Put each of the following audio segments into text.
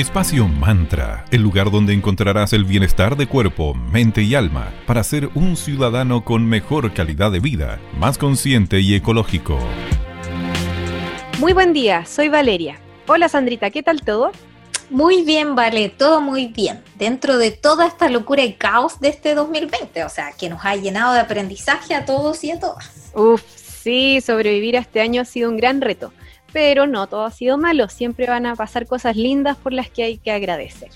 Espacio Mantra, el lugar donde encontrarás el bienestar de cuerpo, mente y alma para ser un ciudadano con mejor calidad de vida, más consciente y ecológico. Muy buen día, soy Valeria. Hola Sandrita, ¿qué tal todo? Muy bien, vale, todo muy bien. Dentro de toda esta locura y caos de este 2020, o sea, que nos ha llenado de aprendizaje a todos y a todas. Uf, sí, sobrevivir a este año ha sido un gran reto pero no todo ha sido malo, siempre van a pasar cosas lindas por las que hay que agradecer.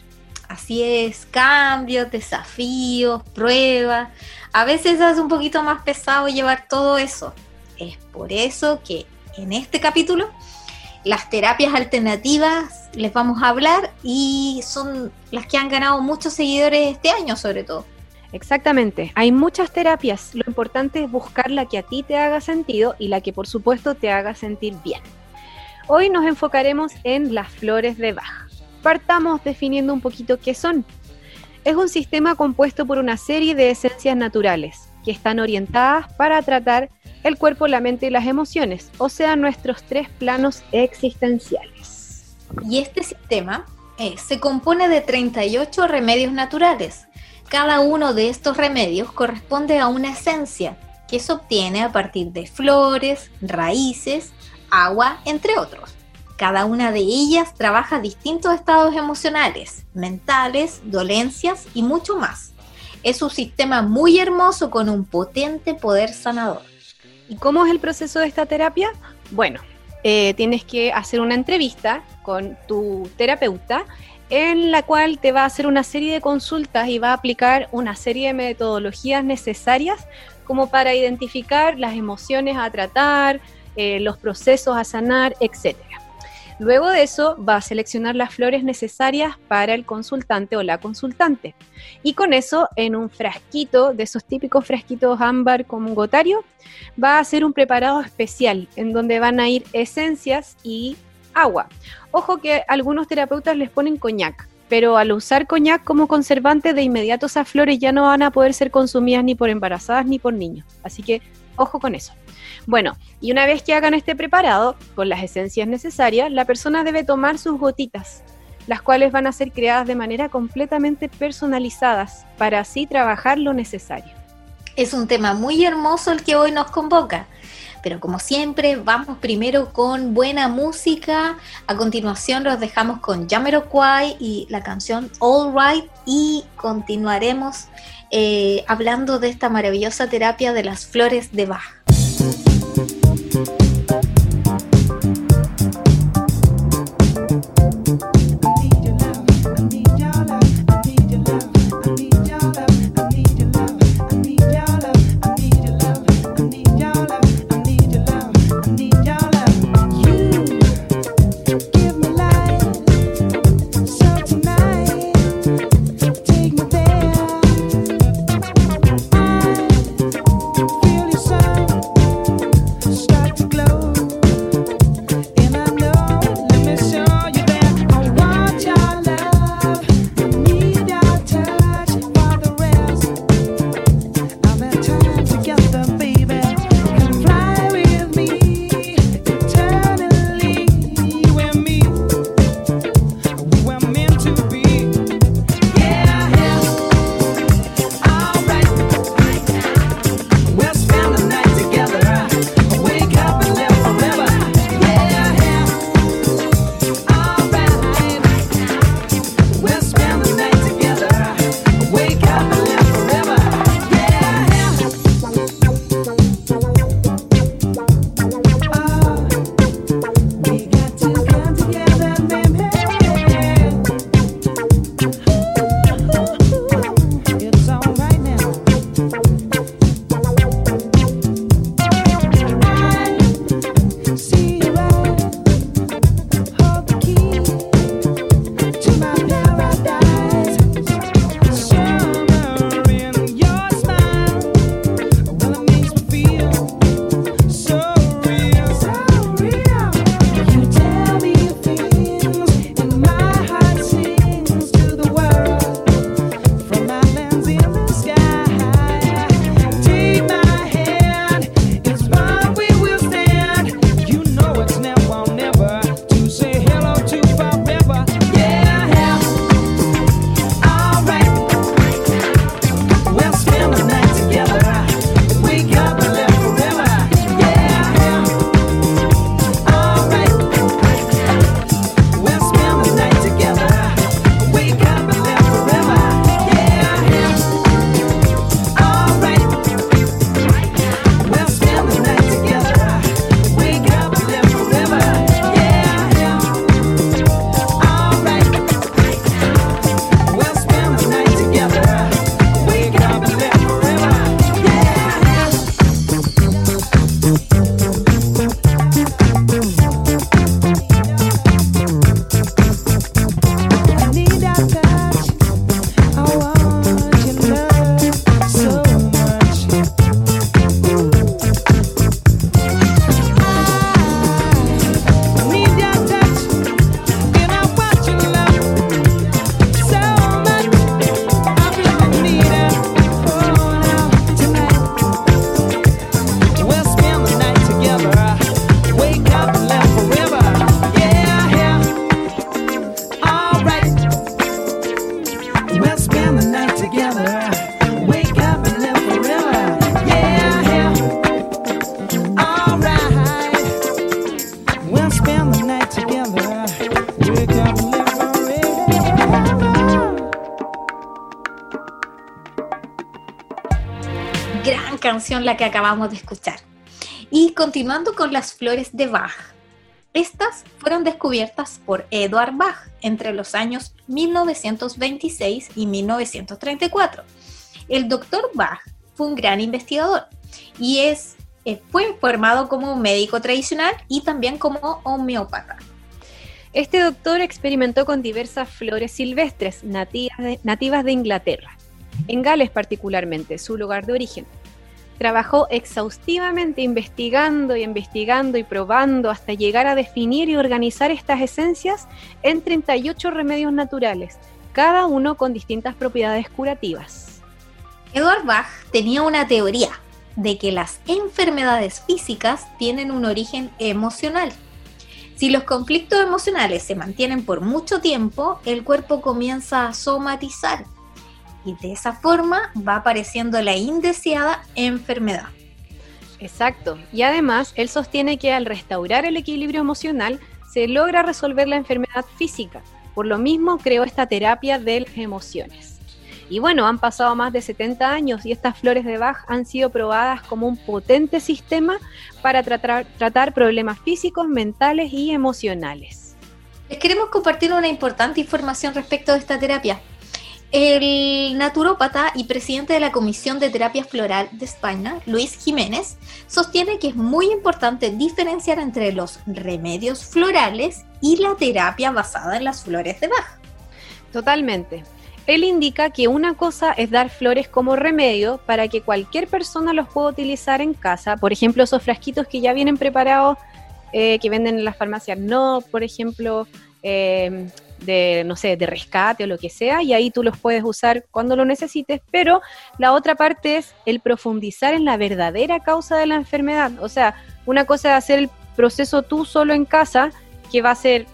Así es, cambios, desafíos, pruebas. A veces es un poquito más pesado llevar todo eso. Es por eso que en este capítulo las terapias alternativas les vamos a hablar y son las que han ganado muchos seguidores este año sobre todo. Exactamente, hay muchas terapias, lo importante es buscar la que a ti te haga sentido y la que por supuesto te haga sentir bien. Hoy nos enfocaremos en las flores de Bach. Partamos definiendo un poquito qué son. Es un sistema compuesto por una serie de esencias naturales que están orientadas para tratar el cuerpo, la mente y las emociones, o sea, nuestros tres planos existenciales. Y este sistema eh, se compone de 38 remedios naturales. Cada uno de estos remedios corresponde a una esencia que se obtiene a partir de flores, raíces, agua, entre otros. Cada una de ellas trabaja distintos estados emocionales, mentales, dolencias y mucho más. Es un sistema muy hermoso con un potente poder sanador. ¿Y cómo es el proceso de esta terapia? Bueno, eh, tienes que hacer una entrevista con tu terapeuta en la cual te va a hacer una serie de consultas y va a aplicar una serie de metodologías necesarias como para identificar las emociones a tratar, eh, los procesos a sanar, etc. Luego de eso va a seleccionar las flores necesarias para el consultante o la consultante. Y con eso, en un frasquito, de esos típicos frasquitos ámbar como gotario, va a hacer un preparado especial en donde van a ir esencias y agua. Ojo que algunos terapeutas les ponen coñac, pero al usar coñac como conservante, de inmediato esas flores ya no van a poder ser consumidas ni por embarazadas ni por niños. Así que ojo con eso. Bueno, y una vez que hagan este preparado con las esencias necesarias, la persona debe tomar sus gotitas, las cuales van a ser creadas de manera completamente personalizadas para así trabajar lo necesario. Es un tema muy hermoso el que hoy nos convoca. Pero como siempre, vamos primero con buena música. A continuación los dejamos con Jamiroquai y la canción All Right y continuaremos eh, hablando de esta maravillosa terapia de las flores de Bach. Canción la que acabamos de escuchar. Y continuando con las flores de Bach. Estas fueron descubiertas por Eduard Bach entre los años 1926 y 1934. El doctor Bach fue un gran investigador y es, eh, fue formado como médico tradicional y también como homeópata. Este doctor experimentó con diversas flores silvestres nativas nativas de Inglaterra, en Gales particularmente, su lugar de origen. Trabajó exhaustivamente investigando y investigando y probando hasta llegar a definir y organizar estas esencias en 38 remedios naturales, cada uno con distintas propiedades curativas. Edward Bach tenía una teoría de que las enfermedades físicas tienen un origen emocional si los conflictos emocionales se mantienen por mucho tiempo, el cuerpo comienza a somatizar y de esa forma va apareciendo la indeseada enfermedad. Exacto. Y además, él sostiene que al restaurar el equilibrio emocional se logra resolver la enfermedad física. Por lo mismo creó esta terapia de las emociones. Y bueno, han pasado más de 70 años y estas flores de Bach han sido probadas como un potente sistema para tratar, tratar problemas físicos, mentales y emocionales. Les queremos compartir una importante información respecto de esta terapia. El naturópata y presidente de la Comisión de Terapia Floral de España, Luis Jiménez, sostiene que es muy importante diferenciar entre los remedios florales y la terapia basada en las flores de Bach. Totalmente. Él indica que una cosa es dar flores como remedio para que cualquier persona los pueda utilizar en casa. Por ejemplo, esos frasquitos que ya vienen preparados, eh, que venden en las farmacias, no, por ejemplo, eh, de, no sé, de rescate o lo que sea, y ahí tú los puedes usar cuando lo necesites. Pero la otra parte es el profundizar en la verdadera causa de la enfermedad. O sea, una cosa es hacer el proceso tú solo en casa, que va a ser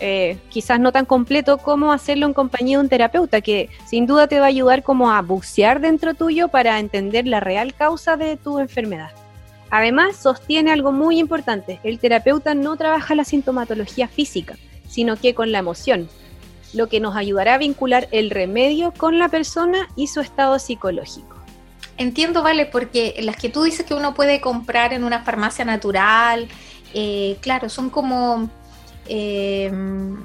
eh, quizás no tan completo como hacerlo en compañía de un terapeuta, que sin duda te va a ayudar como a bucear dentro tuyo para entender la real causa de tu enfermedad. Además, sostiene algo muy importante, el terapeuta no trabaja la sintomatología física, sino que con la emoción, lo que nos ayudará a vincular el remedio con la persona y su estado psicológico. Entiendo, vale, porque las que tú dices que uno puede comprar en una farmacia natural, eh, claro, son como Em,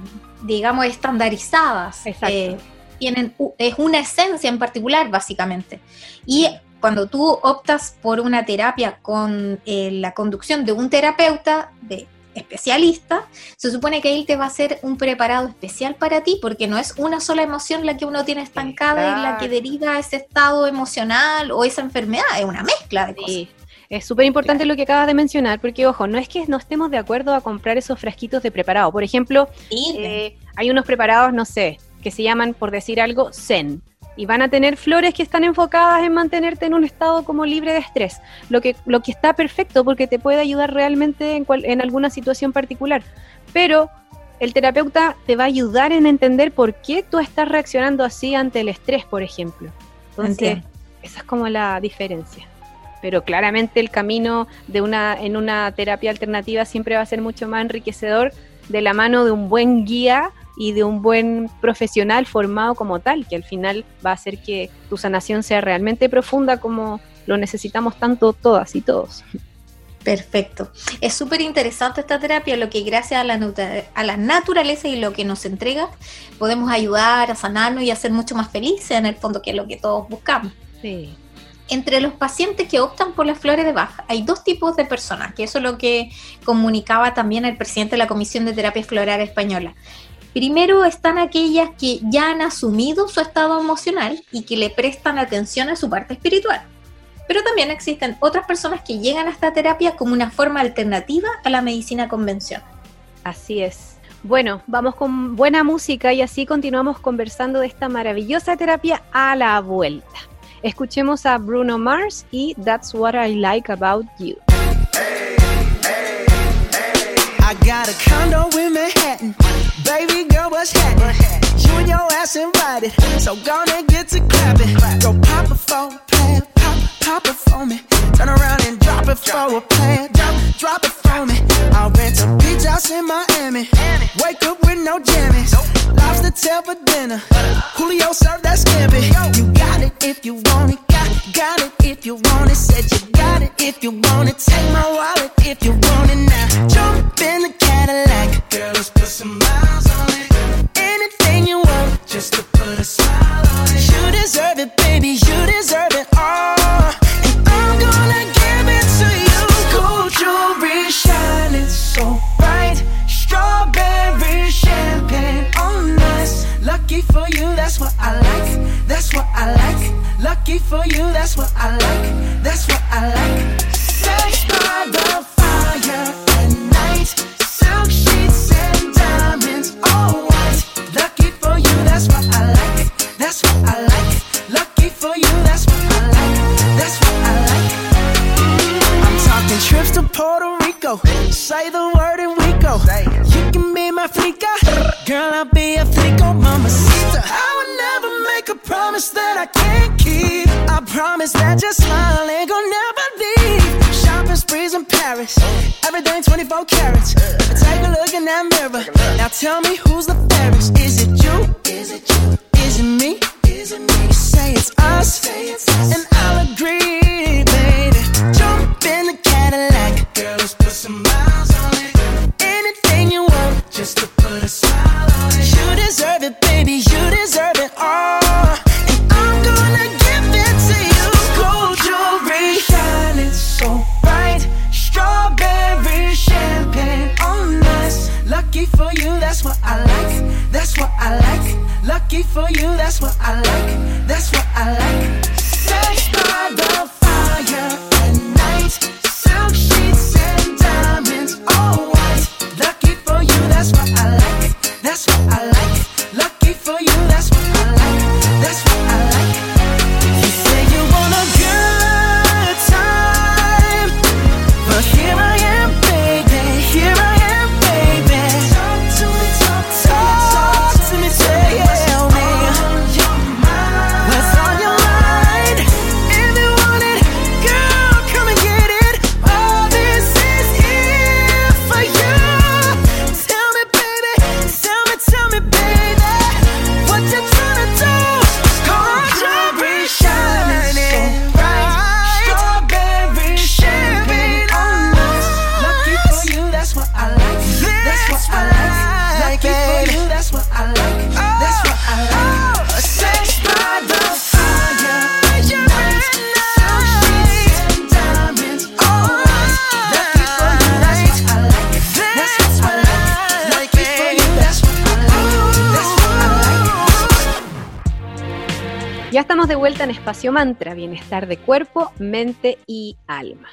digamos, estandarizadas. Eh, tienen, es una esencia en particular, básicamente. Y cuando tú optas por una terapia con eh, la conducción de un terapeuta, de especialista, se supone que él te va a hacer un preparado especial para ti, porque no es una sola emoción la que uno tiene estancada y la que deriva ese estado emocional o esa enfermedad, es una mezcla de cosas. Es súper importante lo que acabas de mencionar, porque ojo, no es que no estemos de acuerdo a comprar esos fresquitos de preparado. Por ejemplo, eh, hay unos preparados, no sé, que se llaman, por decir algo, Zen. Y van a tener flores que están enfocadas en mantenerte en un estado como libre de estrés. Lo que, lo que está perfecto porque te puede ayudar realmente en, en alguna situación particular. Pero el terapeuta te va a ayudar en entender por qué tú estás reaccionando así ante el estrés, por ejemplo. Entonces, esa es como la diferencia pero claramente el camino de una, en una terapia alternativa siempre va a ser mucho más enriquecedor de la mano de un buen guía y de un buen profesional formado como tal, que al final va a hacer que tu sanación sea realmente profunda como lo necesitamos tanto todas y todos. Perfecto. Es súper interesante esta terapia, lo que gracias a la, a la naturaleza y lo que nos entrega, podemos ayudar a sanarnos y a ser mucho más felices en el fondo, que es lo que todos buscamos. Sí entre los pacientes que optan por las flores de Bach hay dos tipos de personas, que eso es lo que comunicaba también el presidente de la Comisión de Terapia Floral Española. Primero están aquellas que ya han asumido su estado emocional y que le prestan atención a su parte espiritual. Pero también existen otras personas que llegan a esta terapia como una forma alternativa a la medicina convencional. Así es. Bueno, vamos con buena música y así continuamos conversando de esta maravillosa terapia a la vuelta. Escuchemos a Bruno Mars y That's What I Like About You. I got a condo in Manhattan. Baby girl, what's happening? You and your ass invited. So gonna get to clapping. Go pop a plan, pop, pop it for me. Turn around and drop it for a plan, drop, drop it for me. I'll rent a beach house in Miami. Wake up with no jammies. Lobster tail for dinner. Julio served that scampi. You got it if you want it. Got, it if you want it, said you got it if you want it. Take my wallet if you want it now. Jump in the Cadillac, girl, let's put some miles on it. Anything you want, just to put a smile on it. You deserve it, baby, you deserve it all. And I'm gonna that's what I like. Mantra, bienestar de cuerpo, mente y alma.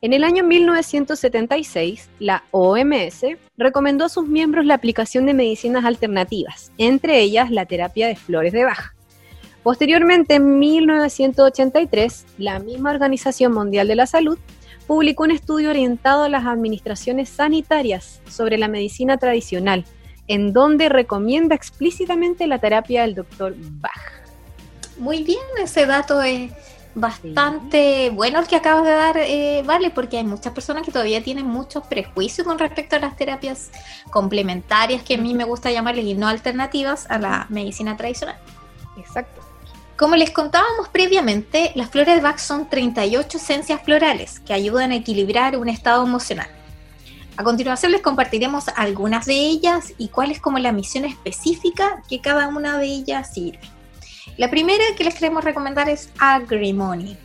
En el año 1976, la OMS recomendó a sus miembros la aplicación de medicinas alternativas, entre ellas la terapia de flores de Bach. Posteriormente, en 1983, la misma Organización Mundial de la Salud publicó un estudio orientado a las administraciones sanitarias sobre la medicina tradicional, en donde recomienda explícitamente la terapia del doctor Bach. Muy bien, ese dato es bastante bueno el que acabas de dar, eh, Vale, porque hay muchas personas que todavía tienen muchos prejuicios con respecto a las terapias complementarias, que a mí me gusta llamarles y no alternativas a la medicina tradicional. Exacto. Como les contábamos previamente, las flores de Bach son 38 esencias florales que ayudan a equilibrar un estado emocional. A continuación les compartiremos algunas de ellas y cuál es como la misión específica que cada una de ellas sirve. La primera que les queremos recomendar es Agrimony.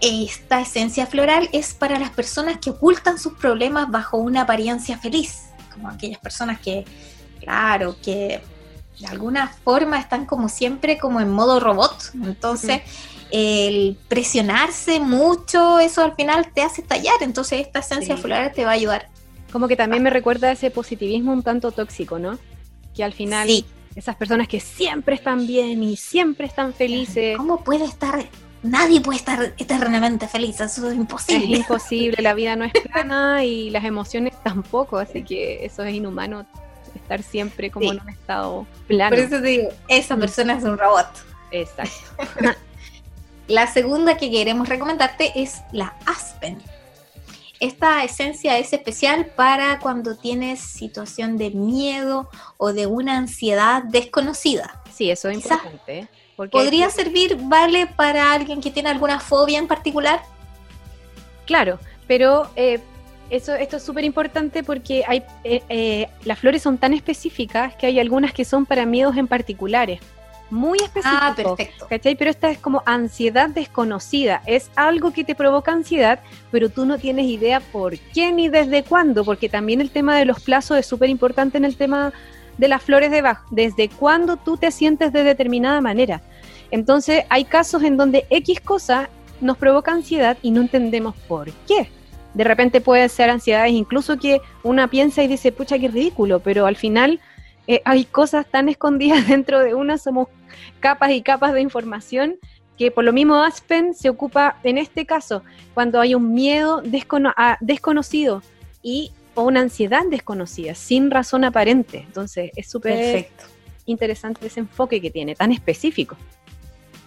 Esta esencia floral es para las personas que ocultan sus problemas bajo una apariencia feliz, como aquellas personas que, claro, que de alguna forma están como siempre como en modo robot. Entonces, el presionarse mucho, eso al final te hace estallar. Entonces, esta esencia Sí. floral te va a ayudar. Como que también me recuerda a ese positivismo un tanto tóxico, ¿no? Que al final Sí. Esas personas que siempre están bien y siempre están felices, ¿Cómo puede estar? Nadie puede estar eternamente feliz, eso es es imposible. imposible, la vida no es plana y las emociones tampoco, así que eso es inhumano estar siempre como Sí. en un estado plano. Por eso te digo, esa Mm. persona es un robot. Exacto. La segunda que queremos recomendarte es la Aspen. Esta esencia es especial para cuando tienes situación de miedo o de una ansiedad desconocida. Sí, eso es importante. ¿eh? Porque ¿Podría servir, vale, para alguien que tiene alguna fobia en particular? Claro, pero eh, eso, esto es súper importante porque hay, eh, eh, las flores son tan específicas que hay algunas que son para miedos en particulares. Muy específicos. Ah, perfecto. ¿Cachai? Pero esta es como ansiedad desconocida. Es algo que te provoca ansiedad, pero tú no tienes idea por qué ni desde cuándo, porque también el tema de los plazos es súper importante en el tema de las flores de Bach. Desde cuándo tú te sientes de determinada manera. Entonces, hay casos en donde X cosa nos provoca ansiedad y no entendemos por qué. De repente puede ser ansiedades incluso que una piensa y dice, pucha, qué ridículo, pero al final eh, hay cosas tan escondidas dentro de una, somos capas y capas de información que por lo mismo Aspen se ocupa en este caso cuando hay un miedo descono- a- desconocido y o una ansiedad desconocida sin razón aparente. Entonces es súper interesante ese enfoque que tiene, tan específico.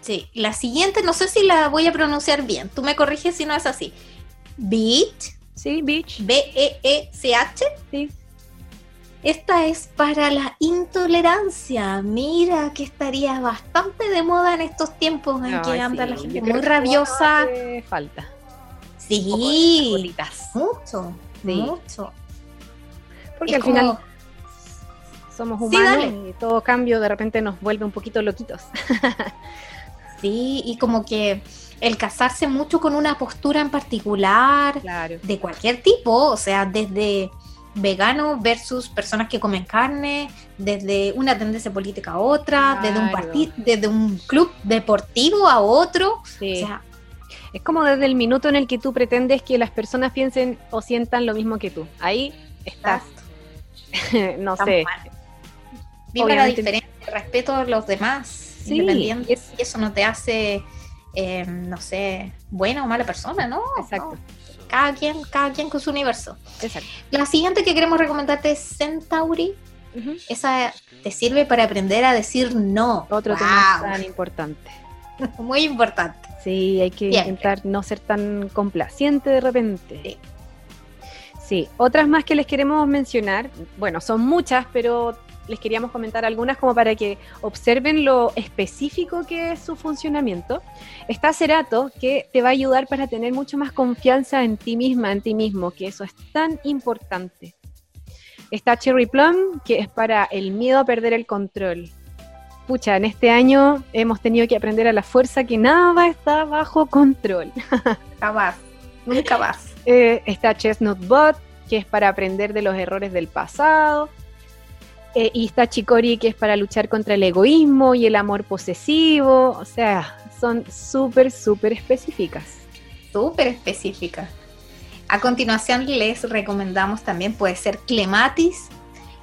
Sí, la siguiente, no sé si la voy a pronunciar bien. Tú me corriges si no es así. Beach, Sí, Beach. B-E-E-C-H. Sí. Esta es para la intolerancia. Mira que estaría bastante de moda en estos tiempos en que anda sí, la gente muy rabiosa. falta. Sí, mucho, Sí. mucho. Porque Es al final como- somos Sí, humanos y todo cambio de repente nos vuelve un poquito loquitos. Sí, y como que el casarse mucho con una postura en particular, Claro. de cualquier tipo, o sea, desde veganos versus personas que comen carne, desde una tendencia política a otra, desde un partido, desde un club deportivo a otro, Sí. o sea, es como desde el minuto en el que tú pretendes que las personas piensen o sientan lo mismo que tú. Ahí estás, no estamos sé. mal. Viva la diferencia, respeto a los demás, Sí, independiente, es- y eso no te hace, eh, no sé, buena o mala persona, ¿no? Exacto. No. Cada quien, cada quien con su universo. Exacto. La siguiente que queremos recomendarte es Centauri. Esa te sirve para aprender a decir no. Otro Wow. tema tan importante. Muy importante. Sí, hay que Siempre. intentar no ser tan complaciente de repente. Sí. Sí, otras más que les queremos mencionar, bueno, son muchas, pero les queríamos comentar algunas como para que observen lo específico que es su funcionamiento. Está Cerato, que te va a ayudar para tener mucho más confianza en ti misma, en ti mismo, que eso es tan importante. Está Cherry Plum, que es para el miedo a perder el control. Pucha, en este año hemos tenido que aprender a la fuerza que nada está bajo control. Jamás. Nunca más. Eh, está Chestnut Bot, que es para aprender de los errores del pasado. Eh, y está Chicori, que es para luchar contra el egoísmo y el amor posesivo. O sea, son súper, súper específicas. Súper específica. A continuación les recomendamos también, puede ser Clematis,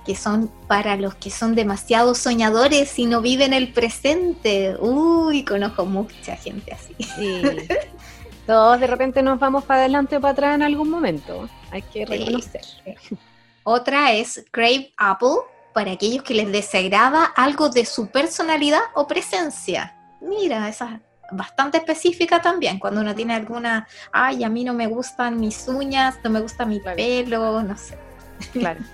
que son para los que son demasiado soñadores y no viven el presente. Uy, conozco mucha gente así. Y todos de repente nos vamos para adelante o para atrás en algún momento. Hay que reconocer. Otra es Crave Apple, para aquellos que les desagrada algo de su personalidad o presencia. Mira, esa es bastante específica también, cuando uno tiene alguna, ay, a mí no me gustan mis uñas, no me gusta mi pelo, no sé. Claro.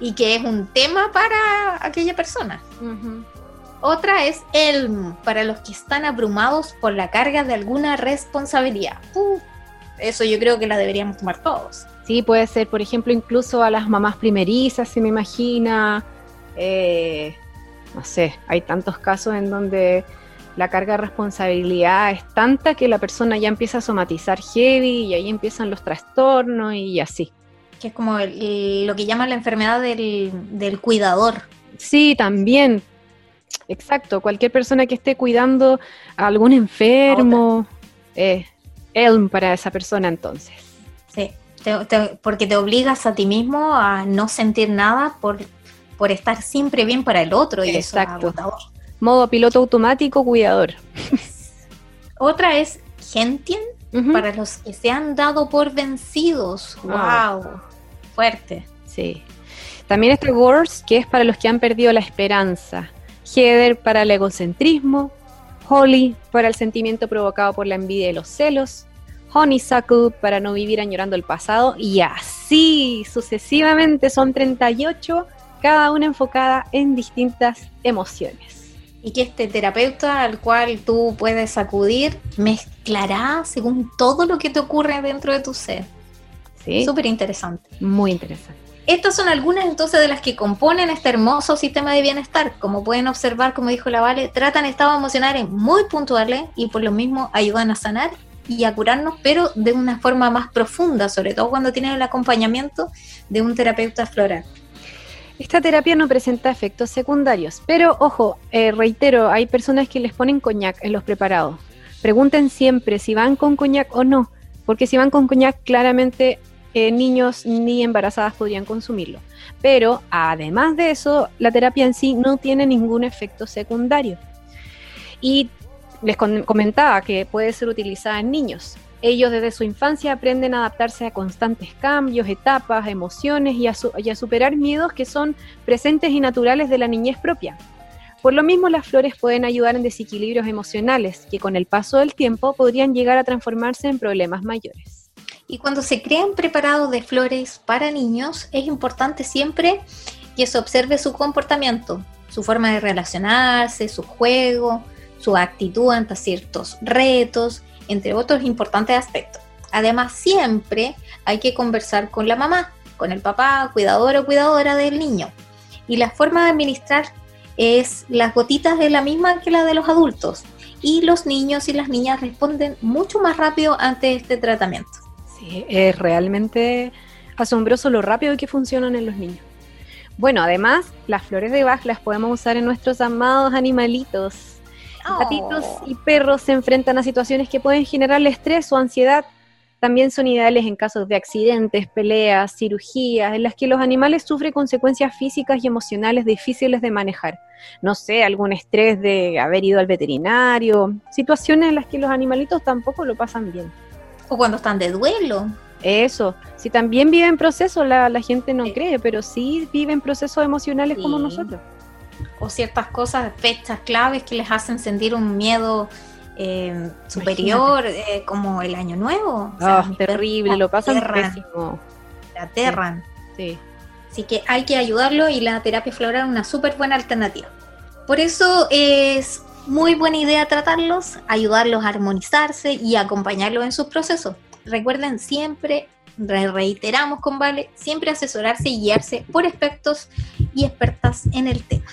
Y que es un tema para aquella persona. Otra es Elm, para los que están abrumados por la carga de alguna responsabilidad. Uh, eso yo creo que la deberíamos tomar todos. Sí, puede ser, por ejemplo, incluso a las mamás primerizas, se me imagina. Eh, no sé, hay tantos casos en donde la carga de responsabilidad es tanta que la persona ya empieza a somatizar heavy y ahí empiezan los trastornos y así. Que es como el- lo que llaman la enfermedad del, del cuidador. Sí, también. Exacto, cualquier persona que esté cuidando a algún enfermo, eh, Elm para esa persona entonces. Sí, te- te- porque te obligas a ti mismo a no sentir nada por, por estar siempre bien para el otro y eso es Exacto. agotador. Modo piloto automático, cuidador. Otra es Gentien, Ujú. para los que se han dado por vencidos. ¡Wow! Fuerte. Sí. También está Wars, que es para los que han perdido la esperanza. Heather para el egocentrismo. Holly para el sentimiento provocado por la envidia y los celos. Honeysuckle para no vivir añorando el pasado. Y así sucesivamente son 38, cada una enfocada en distintas emociones. y que este terapeuta al cual tú puedes acudir mezclará según todo lo que te ocurre dentro de tu ser. Sí, Súper interesante. muy interesante. Estas son algunas entonces de las que componen este hermoso sistema de bienestar. Como pueden observar, como dijo la Vale, tratan estados emocionales muy puntuales y por lo mismo ayudan a sanar y a curarnos, pero de una forma más profunda, sobre todo cuando tienen el acompañamiento de un terapeuta floral. Esta terapia no presenta efectos secundarios, pero ojo, eh, reitero, hay personas que les ponen coñac en los preparados. Pregunten siempre si van con coñac o no, porque si van con coñac, claramente niños ni embarazadas podrían consumirlo. Pero además de eso, la terapia en sí no tiene ningún efecto secundario. Y les comentaba que puede ser utilizada en niños. Ellos desde su infancia aprenden a adaptarse a constantes cambios, etapas, emociones y a superar miedos que son presentes y naturales de la niñez propia. Por lo mismo, las flores pueden ayudar en desequilibrios emocionales que con el paso del tiempo podrían llegar a transformarse en problemas mayores. Y cuando se crean preparados de flores para niños, es importante siempre que se observe su comportamiento, su forma de relacionarse, su juego, su actitud ante ciertos retos, entre otros importantes aspectos. Además, siempre hay que conversar con la mamá, con el papá, cuidador o cuidadora del niño. Y la forma de administrar es las gotitas de la misma que la de los adultos. Y los niños y las niñas responden mucho más rápido ante este tratamiento. Es realmente asombroso lo rápido que funcionan en los niños. Bueno, además, las flores de Bach las podemos usar en nuestros amados animalitos. Gatitos Oh. y perros se enfrentan a situaciones que pueden generarle estrés o ansiedad. También son ideales en casos de accidentes, peleas, cirugías, en las que los animales sufren consecuencias físicas y emocionales difíciles de manejar. No sé, algún estrés de haber ido al veterinario, situaciones en las que los animalitos tampoco lo pasan bien. O cuando están de duelo. Eso, si también viven procesos, la, la gente no Sí. cree, pero sí viven procesos emocionales como nosotros. O ciertas cosas, fechas claves que les hacen sentir un miedo eh, superior, eh, como el año nuevo. O sea, Ah, terrible, lo pasan aterran, pésimo. te aterran. Sí. Así que hay que ayudarlo y la terapia floral es una súper buena alternativa. Por eso es muy buena idea tratarlos, ayudarlos a armonizarse y acompañarlos en sus procesos. Recuerden siempre, re- reiteramos con Vale, siempre asesorarse y guiarse por expertos y expertas en el tema.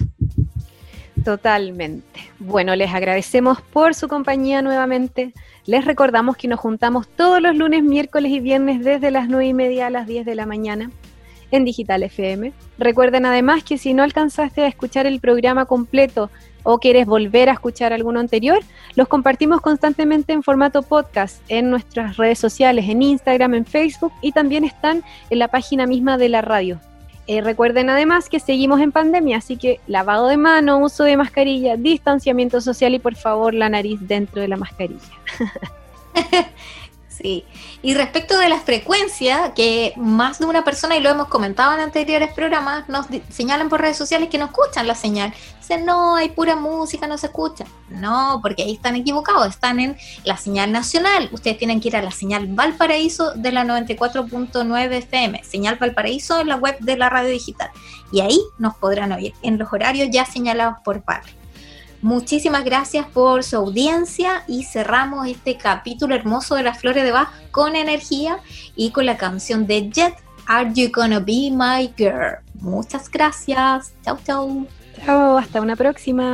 Totalmente. Bueno, les agradecemos por su compañía nuevamente. Les recordamos que nos juntamos todos los lunes, miércoles y viernes desde las 9 y media a las 10 de la mañana en Digital FM. Recuerden además que si no alcanzaste a escuchar el programa completo o quieres volver a escuchar alguno anterior, los compartimos constantemente en formato podcast en nuestras redes sociales, en Instagram, en Facebook y también están en la página misma de la radio. Eh, recuerden además que seguimos en pandemia, así que lavado de mano, uso de mascarilla, distanciamiento social y por favor la nariz dentro de la mascarilla. Sí. Y respecto de las frecuencias, que más de una persona, y lo hemos comentado en anteriores programas, nos señalan por redes sociales que no escuchan la señal. Dicen, no, hay pura música, no se escucha. No, porque ahí están equivocados, están en la señal nacional. Ustedes tienen que ir a la señal Valparaíso de la 94.9 FM, señal Valparaíso en la web de la radio digital. Y ahí nos podrán oír en los horarios ya señalados por Pablo. Muchísimas gracias por su audiencia y cerramos este capítulo hermoso de las flores de Bach con energía y con la canción de Jet, Are You Gonna Be My Girl? Muchas gracias. Chau, chau. Chao, hasta una próxima.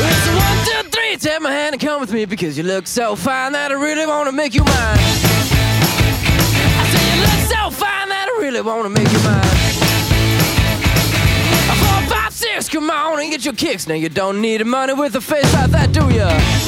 It's a one, two, three. Take my hand and come with me because you look so fine that I really wanna make you mine. I say you look so fine that I really wanna make you mine. Four, five, six, come on and get your kicks. Now you don't need money with a face like that, do ya?